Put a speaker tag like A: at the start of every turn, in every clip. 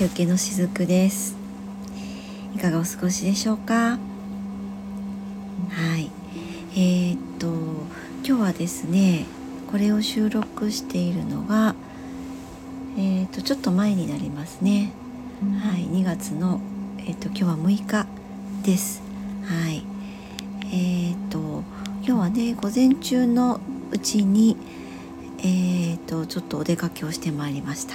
A: 日受けのしずくです。いかがお過ごしでしょうか？はい。えー、っと今日はですねこれを収録しているのがえー、っとちょっと前になりますね。はい。2月のえー、っと今日は6日です。はい。えー、っと今日はね午前中のうちにえーと、ちょっとお出かけをしてまいりました。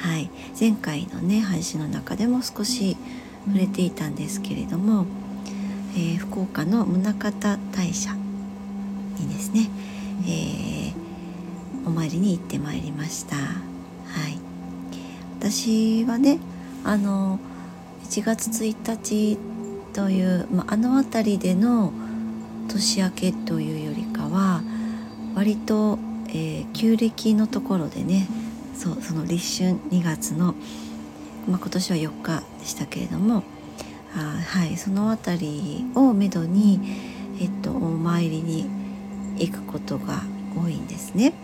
A: はい、前回のね配信の中でも少し触れていたんですけれども、えー、福岡の宗像大社にですね、えー、お参りに行ってまいりました。はい、私はねあの1月1日という、まあ、あの辺りでの年明けというよりかは割とえー、旧暦のところでねそうその立春2月の、まあ、今年は4日でしたけれどもあはいその辺りをめどに、えっと、お参りに行くことが多いんですね。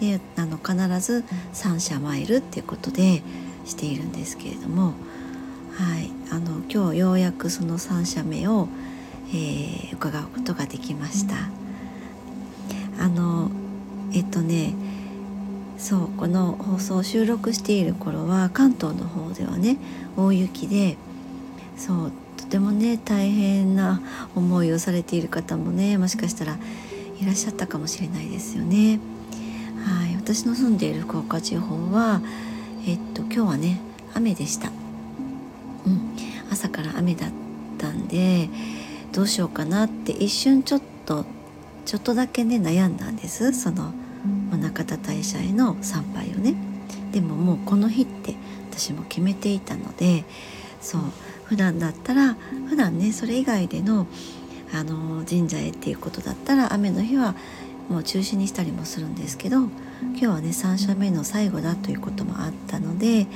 A: であの必ず三社参るっていうことでしているんですけれども、はい、あの今日ようやくその3社目を、えー、伺うことができました。あのえっとねそうこの放送を収録している頃は関東の方ではね大雪でそうとてもね大変な思いをされている方もねもしかしたらいらっしゃったかもしれないですよね。はい、私の住んでいる福岡地方はえっと今日はね雨でした。うん、朝から雨だったんでどうしようかなって一瞬ちょっとちょっとだけね悩んだんですその宗像大社への参拝をねでももうこの日って私も決めていたのでそう普段だったら普段ねそれ以外でのあの神社へっていうことだったら雨の日はもう中止にしたりもするんですけど今日はね3社目の最後だということもあったので、はい、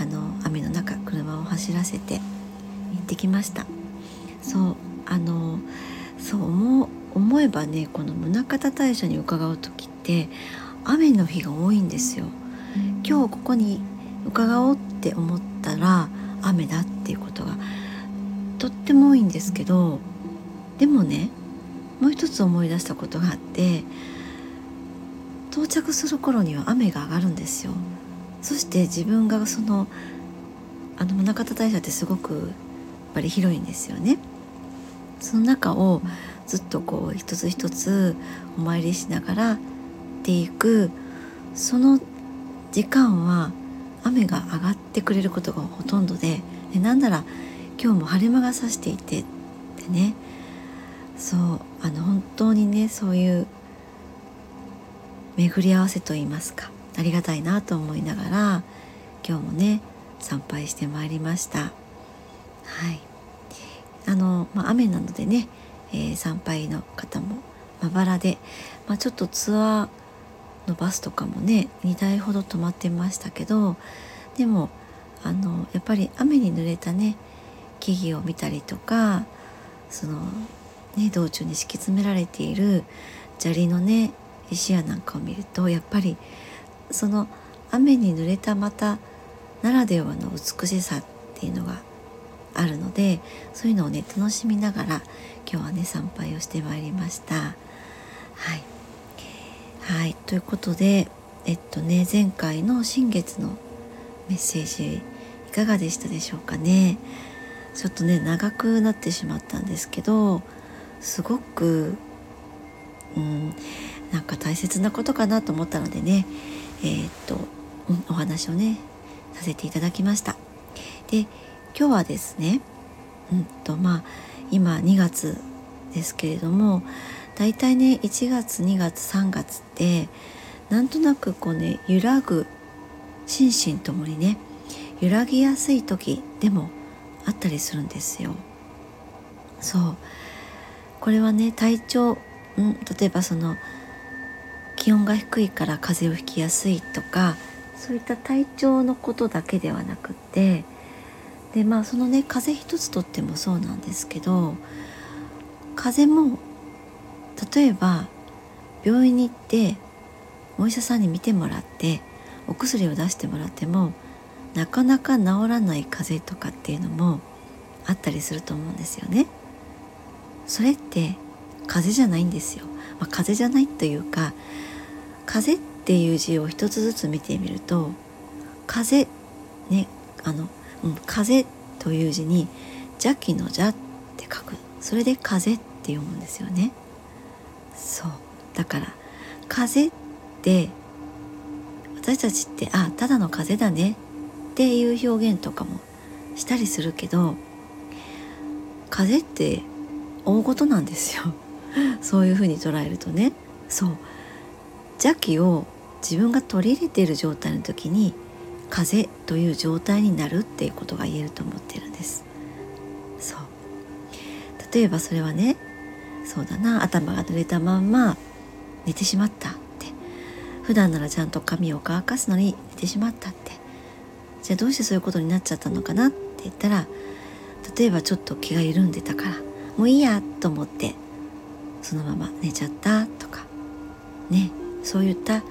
A: あの雨の中車を走らせて行ってきました。そうあのそう思思えばねこの宗像大社に伺う時って雨の日が多いんですよ。今日ここに伺おうって思ったら雨だっていうことがとっても多いんですけどでもねもう一つ思い出したことがあって到着する頃には雨が上がるんですよ。そして自分がそのあの宗像大社ってすごくやっぱり広いんですよね。その中をずっとこう一つ一つお参りしながらっていくその時間は雨が上がってくれることがほとんどででなんなら今日も晴れ間がさしていてでねそうあの本当にねそういう巡り合わせといいますかありがたいなと思いながら今日もね参拝してまいりました。はい。あの、まあ、雨なのでねえー、参拝の方もまばらで、まあ、ちょっとツアーのバスとかもね2台ほど止まってましたけどでもあのやっぱり雨に濡れたね木々を見たりとかその、ね、道中に敷き詰められている砂利のね石屋なんかを見るとやっぱりその雨に濡れたまたならではの美しさっていうのがあるのでそういうのをね楽しみながら今日はね参拝をしてまいりました。はい、はい、ということでえっとね前回の新月のメッセージいかがでしたでしょうかね？ちょっとね長くなってしまったんですけどすごくうんなんか大切なことかなと思ったのでねえー、っと、うん、お話をねさせていただきました。で今日はですねうんとまあ今2月ですけれどもだいたいね1月2月3月ってなんとなくこうね揺らぐ心身ともにね揺らぎやすい時でもあったりするんですよ。そうこれはね体調、うん、例えばその気温が低いから風邪をひきやすいとかそういった体調のことだけではなくってでまあそのね風邪一つとってもそうなんですけど風邪も例えば病院に行ってお医者さんに診てもらってお薬を出してもらってもなかなか治らない風邪とかっていうのもあったりすると思うんですよね。それって風邪じゃないんですよ。まあ、風邪じゃないというか風邪っていう字を一つずつ見てみると風ねあの、うん、風という字に邪気の邪って書く。それで風って読むんですよね。そう。だから風って私たちってあただの風だね。っていう表現とかもしたりするけど風って大事なんですよ。そういうふうに捉えるとね。そう。邪気を自分が取り入れている状態の時に風邪という状態になるっていうことが言えると思ってるんです。そう。例えばそれはねそうだな頭が濡れたまんま寝てしまったって。普段ならちゃんと髪を乾かすのに寝てしまったって。じゃあどうしてそういうことになっちゃったのかなって言ったら例えばちょっと気が緩んでたからもういいやと思ってそのまま寝ちゃったとか。ね。そういった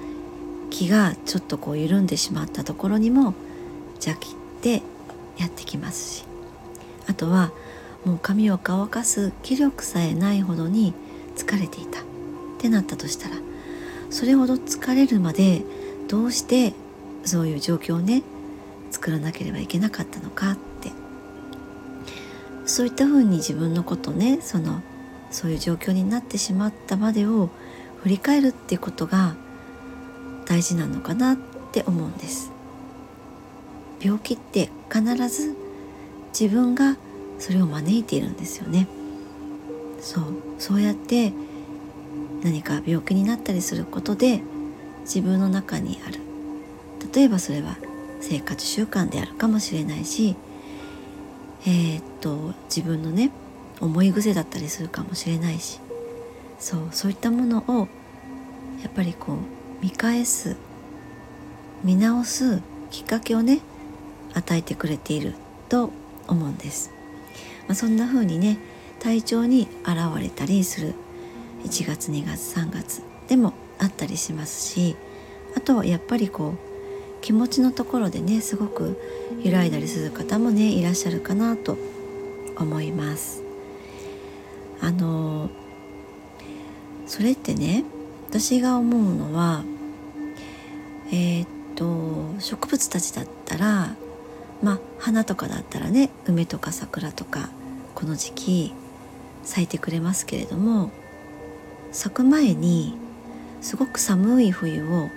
A: 気がちょっとこう緩んでしまったところにも邪気ってやってきますし。あとはもう髪を乾かす気力さえないほどに疲れていた。ってなったとしたらそれほど疲れるまでどうしてそういう状況をね作らなければいけなかったのかって。そういったふうに自分のことねそのそういう状況になってしまったまでを振り返るっていうことが大事なのかなって思うんです。病気って必ず自分がそれを招いているんですよね。そうそうやって何か病気になったりすることで自分の中にある。例えばそれは生活習慣であるかもしれないしえー、っと自分のね思い癖だったりするかもしれないし。そうそういったものをやっぱりこう見返す見直すきっかけをね与えてくれていると思うんです、まあ、そんな風にね体調に現れたりする。1月2月3月でもあったりしますしあとはやっぱりこう気持ちのところでねすごく揺らいだりする方もねいらっしゃるかなと思います。あのそれってね私が思うのはえー、っと植物たちだったらまあ花とかだったらね梅とか桜とかこの時期咲いてくれますけれども咲く前にすごく寒い冬を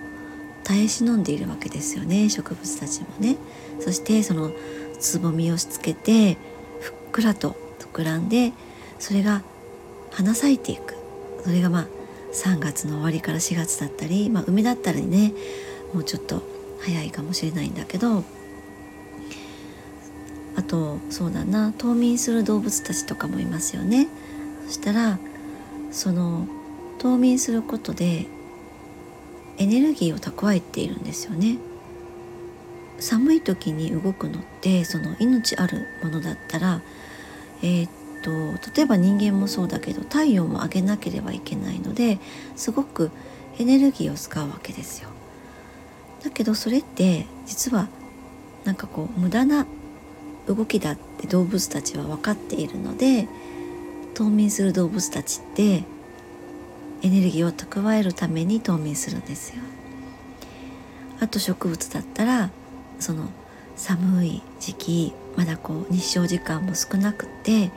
A: 耐え忍んでいるわけですよね植物たちもね。そしてそのつぼみをしつけてふっくらと膨らんでそれが花咲いていく。それがまあ3月の終わりから4月だったり、まあ、梅だったらねもうちょっと早いかもしれないんだけどあとそうだな冬眠する動物たちとかもいますよね。そしたらその冬眠することでエネルギーを蓄えているんですよね。寒い時に動くのってその命あるものだったらえー、っと例えば人間もそうだけど体温を上げなければいけないのですごくエネルギーを使うわけですよ。だけどそれって実はなんかこう無駄な動きだって動物たちは分かっているので冬眠する動物たちってエネルギーを蓄えるために冬眠するんですよ。あと植物だったらその寒い時期まだこう日照時間も少なくて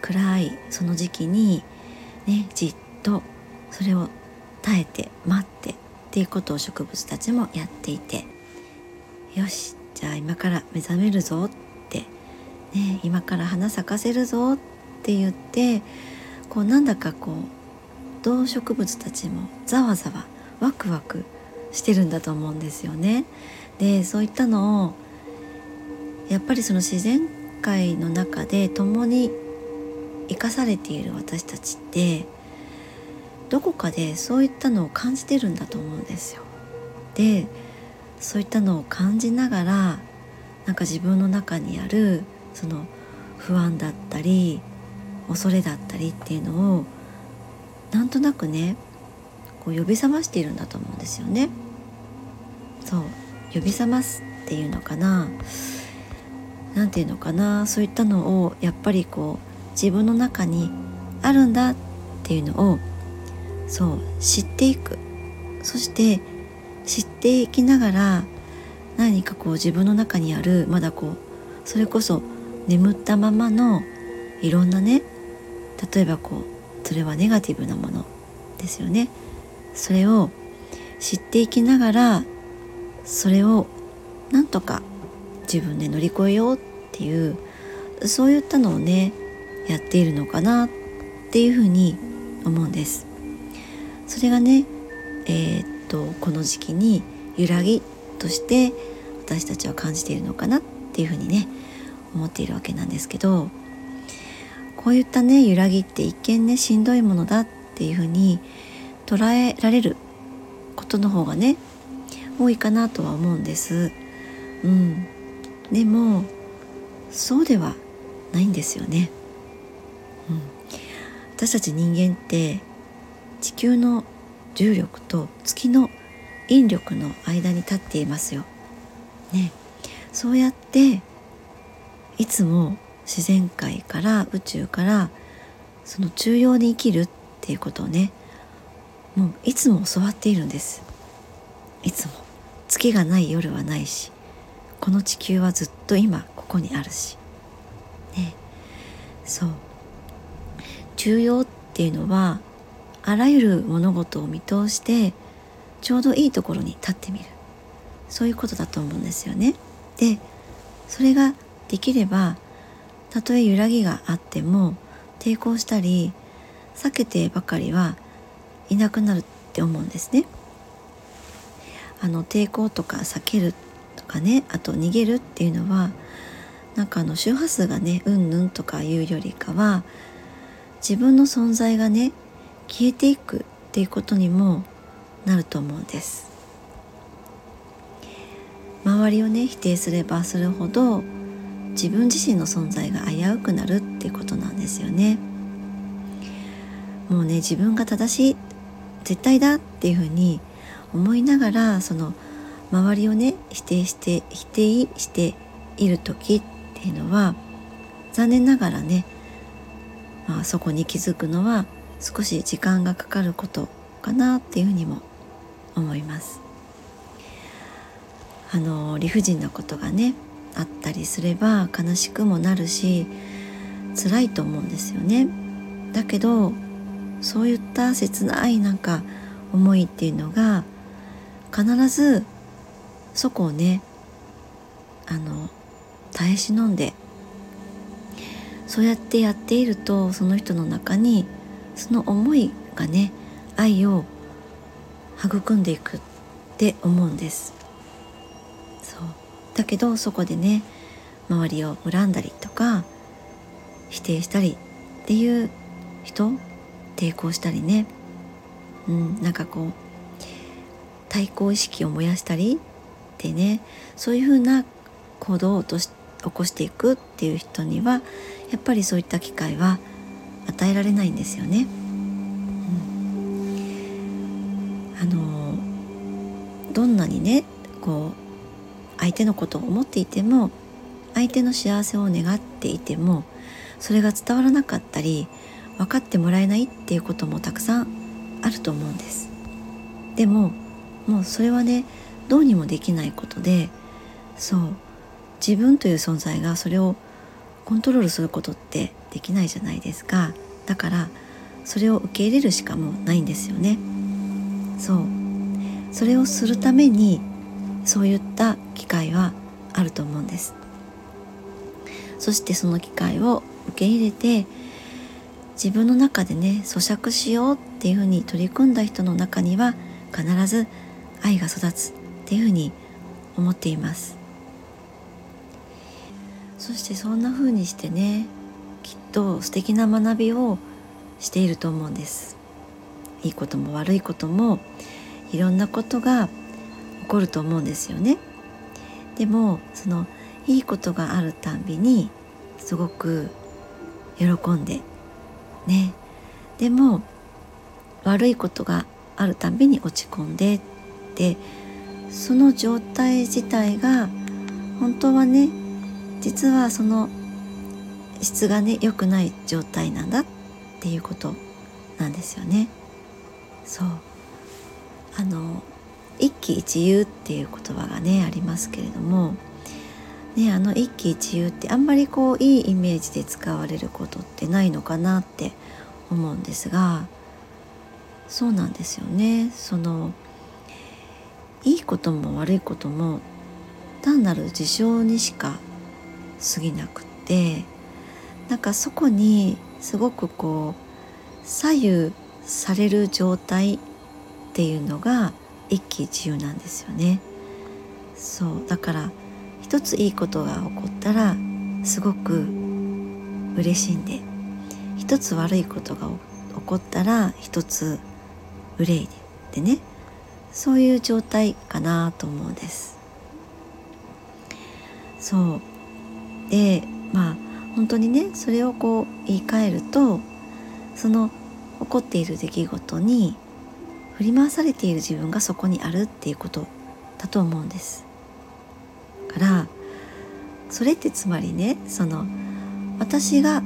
A: 暗いその時期にねじっとそれを耐えて待ってっていうことを植物たちもやっていてよしじゃあ今から目覚めるぞって、ね、今から花咲かせるぞって言ってこうなんだかこう動植物たちもざわざわワクワクしてるんだと思うんですよね。でそういったのをやっぱりその自然界の中で共に生かされている私たちってどこかでそういったのを感じてるんだと思うんですよ。でそういったのを感じながらなんか自分の中にあるその不安だったり恐れだったりっていうのをなんとなくねこう呼び覚ましているんだと思うんですよね。そう呼び覚ますっていうのかな何て言うのかなそういったのをやっぱりこう自分の中にあるんだっていうのをそう知っていく。そして知っていきながら何かこう自分の中にあるまだこうそれこそ眠ったままのいろんなね例えばこうそれはネガティブなものですよね。それを知っていきながらそれをなんとか自分で乗り越えようっていうそういったのをねやっているのかなっていうふうに思うんですそれがねえー、っとこの時期に揺らぎとして私たちは感じているのかなっていうふうにね思っているわけなんですけどこういったね揺らぎって一見ねしんどいものだっていうふうに捉えられることの方がね多いかなとは思うんです。うん、でもそうではないんですよね。私たち人間って地球の重力と月の引力の間に立っていますよ。ね、そうやっていつも自然界から宇宙からその中央に生きるっていうことをねもういつも教わっているんです。いつも。月がない夜はないしこの地球はずっと今ここにあるし。ね。そう。重要っていうのはあらゆる物事を見通してちょうどいいところに立ってみるそういうことだと思うんですよねでそれができればたとえ揺らぎがあっても抵抗したり避けてばかりはいなくなるって思うんですね。あの抵抗とか避けるとかねあと逃げるっていうのはなんかあの周波数がねうんぬんとかいうよりかは自分の存在がね消えていくっていうことにもなると思うんです。周りをね否定すればするほど自分自身の存在が危うくなるってことなんですよね。もうね自分が正しい絶対だっていうふうに思いながらその周りをね否定して否定している時っていうのは残念ながらね、まあ、そこに気づくのは少し時間がかかることかなっていうふうにも思います。あの理不尽なことがねあったりすれば悲しくもなるし辛いと思うんですよね。だけどそういった切ないなんか思いっていうのが必ずそこをねあの耐え忍んでそうやってやっているとその人の中にその思いがね愛を育んでいくって思うんです。そう。だけどそこでね周りを恨んだりとか否定したりっていう人抵抗したりね、うん、なんかこう対抗意識を燃やしたりってねそういうふうな行動を起こしていくっていう人にはやっぱりそういった機会は与えられないんですよね。うん、あのどんなにねこう相手のことを思っていても相手の幸せを願っていてもそれが伝わらなかったり分かってもらえないっていうこともたくさんあると思うんですでももうそれはねどうにもできないことでそう自分という存在がそれをコントロールすることってできないじゃないですか。だからそれを受け入れるしかもうないんですよね。そう。それをするためにそういった機会はあると思うんです。そしてその機会を受け入れて自分の中でね咀嚼しようっていうふうに取り組んだ人の中には必ず愛が育つっていうふうに思っています。そしてそんな風にしてねきっと素敵な学びをしていると思うんです。いいことも悪いこともいろんなことが起こると思うんですよね。でもそのいいことがあるたんびにすごく喜んでね。でも悪いことがあるたんびに落ち込んでってその状態自体が本当はね実はその質がね良くない状態なんだっていうことなんですよね。そうあの一喜一憂っていう言葉がねありますけれども、ね、あの一喜一憂ってあんまりこういいイメージで使われることってないのかなって思うんですがそうなんですよね。そのいいことも悪いことも単なる事象にしか過ぎなくてなんかそこにすごくこう左右される状態っていうのが一喜一憂なんですよね。そうだから一ついいことが起こったらすごく嬉しいんで一つ悪いことが起こったら一つ憂いででねそういう状態かなと思うんです。そうでまあ本当にねそれをこう言い換えるとその起こっている出来事に振り回されている自分がそこにあるっていうことだと思うんです。からそれってつまりねその私が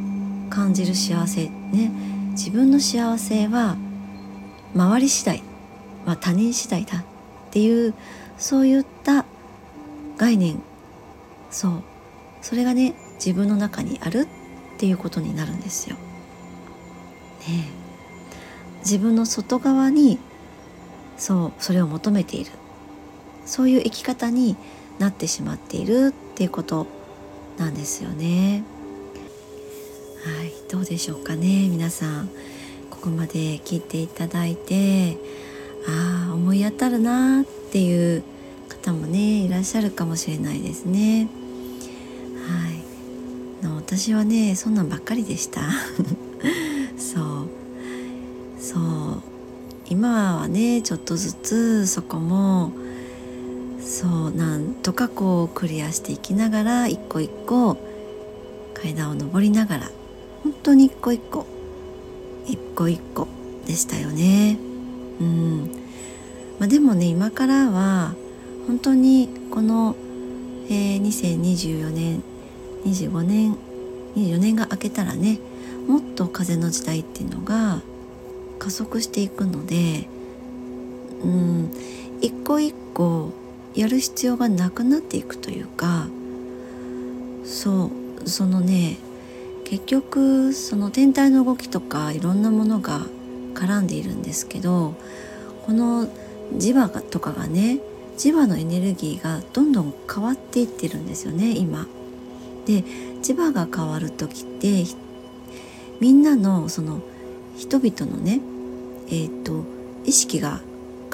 A: 感じる幸せね自分の幸せは周り次第は他人次第だっていうそういった概念そうそれがね自分の中にあるっていうことになるんですよ。ね自分の外側にそうそれを求めているそういう生き方になってしまっているっていうことなんですよね。はいどうでしょうかね皆さんここまで聞いていただいてああ思い当たるなっていう方もねいらっしゃるかもしれないですね。私はねそんなんばっかりでした。そう。そう。今はねちょっとずつそこもそうなんとかこうクリアしていきながら一個一個階段を上りながら本当に一個一個一個一個でしたよね。うん。まあ、でもね今からは本当にこの、えー、2024年25年24年が明けたらねもっと風の時代っていうのが加速していくのでうん一個一個やる必要がなくなっていくというかそうそのね結局その天体の動きとかいろんなものが絡んでいるんですけどこの磁場とかがね磁場のエネルギーがどんどん変わっていってるんですよね今。で磁場が変わる時ってみんなのその人々のねえーと、意識が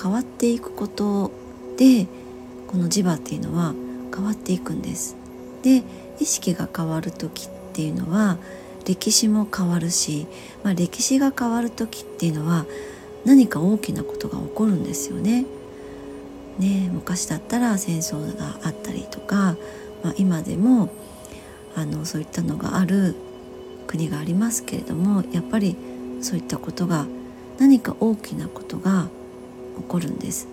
A: 変わっていくことでこの磁場っていうのは変わっていくんです。で意識が変わる時っていうのは歴史も変わるし、まあ、歴史が変わる時っていうのは何か大きなことが起こるんですよね。ね昔だったら戦争があったりとか、まあ、今でもあのそういったのがある国がありますけれどもやっぱりそういったことが何か大きなことが起こるんです。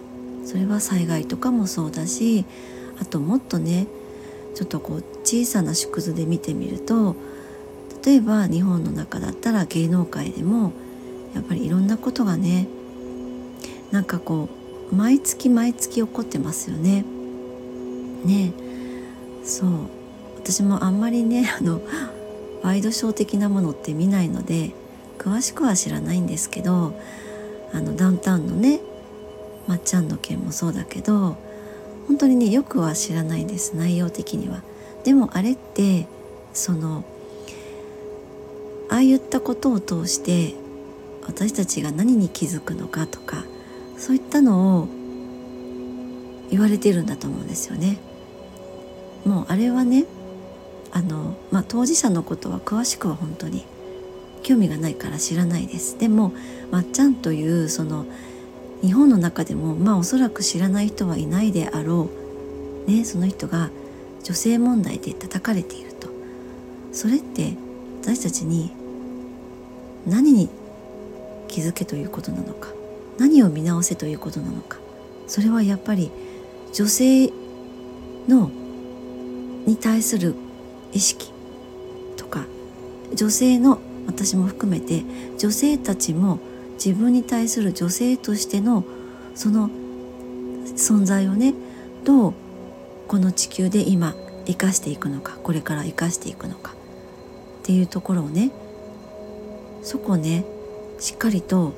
A: それは災害とかもそうだしあともっとねちょっとこう小さな縮図で見てみると例えば日本の中だったら芸能界でもやっぱりいろんなことがねなんかこう毎月毎月起こってますよね。ね。そう。私もあんまりね あのワイドショー的なものって見ないので詳しくは知らないんですけどあのダウンタウンのねまっちゃんの件もそうだけど本当にねよくは知らないです内容的には。でもあれってそのああいったことを通して私たちが何に気づくのかとかそういったのを言われてるんだと思うんですよね。もうあれはねあの、まあ、当事者のことは詳しくは本当に興味がないから知らないです。でもまっちゃんというその日本の中でもまあおそらく知らない人はいないであろう、ね、その人が女性問題で叩かれていると。それって私たちに何に気づけということなのか。何を見直せということなのか。それはやっぱり女性のに対する意識とか女性の私も含めて女性たちも自分に対する女性としてのその存在をねどうこの地球で今生かしていくのかこれから生かしていくのかっていうところをねそこをねしっかりと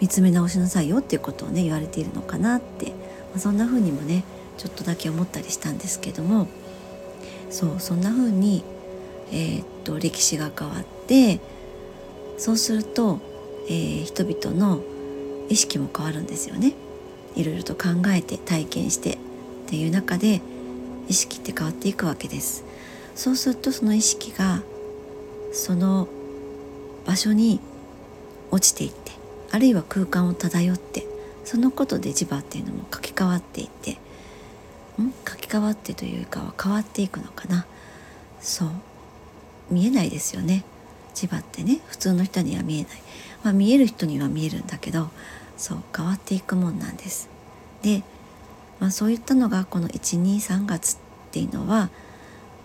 A: 見つめ直しなさいよっていうことをね言われているのかなって、まあ、そんな風にもねちょっとだけ思ったりしたんですけども。そうそんな風にえー、っと歴史が変わってそうすると、えー、人々の意識も変わるんですよね。いろいろと考えて体験してっていう中で意識って変わっていくわけです。そうするとその意識がその場所に落ちていってあるいは空間を漂ってそのことで磁場っていうのも書き換わっていってん書き換わってというかは変わっていくのかな。そう。見えないですよね。磁場ってね。普通の人には見えない、まあ、見える人には見えるんだけどそう変わっていくもんなんです。で、まあ、そういったのがこの123月っていうのは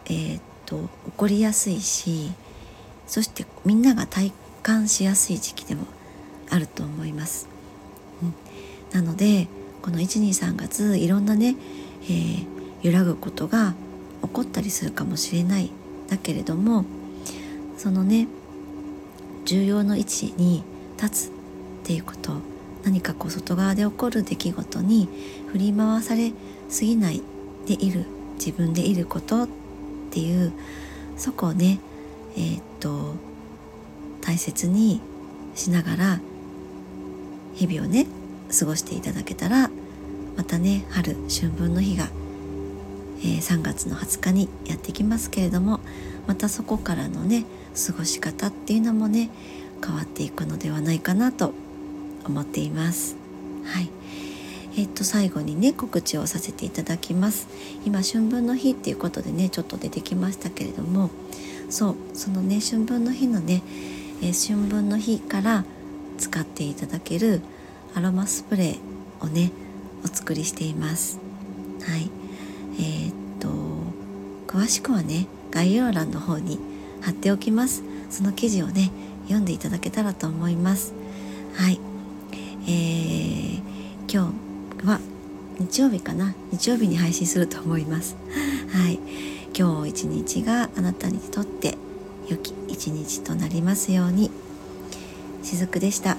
A: えー、っと起こりやすいしそしてみんなが体感しやすい時期でもあると思います、うん、なのでこの123月いろんなね、えー、揺らぐことが起こったりするかもしれない。だけれどもそのね重要の位置に立つっていうこと何かこう外側で起こる出来事に振り回されすぎないでいる自分でいることっていうそこをねえー、っと大切にしながら日々をね過ごしていただけたらまたね春春分の日がえー、3月の20日にやってきますけれどもまたそこからのね過ごし方っていうのもね変わっていくのではないかなと思っています。はい。えっと最後にね告知をさせていただきます。今春分の日っていうことでねちょっと出てきましたけれどもそうそのね春分の日のね、えー、春分の日から使っていただけるアロマスプレーをねお作りしています。はい。えー、っと詳しくはね概要欄の方に貼っておきます。その記事をね読んでいただけたらと思います。はい。えー、今日は日曜日かな？日曜日に配信すると思います。はい。今日一日があなたにとって良き一日となりますように。しずくでした。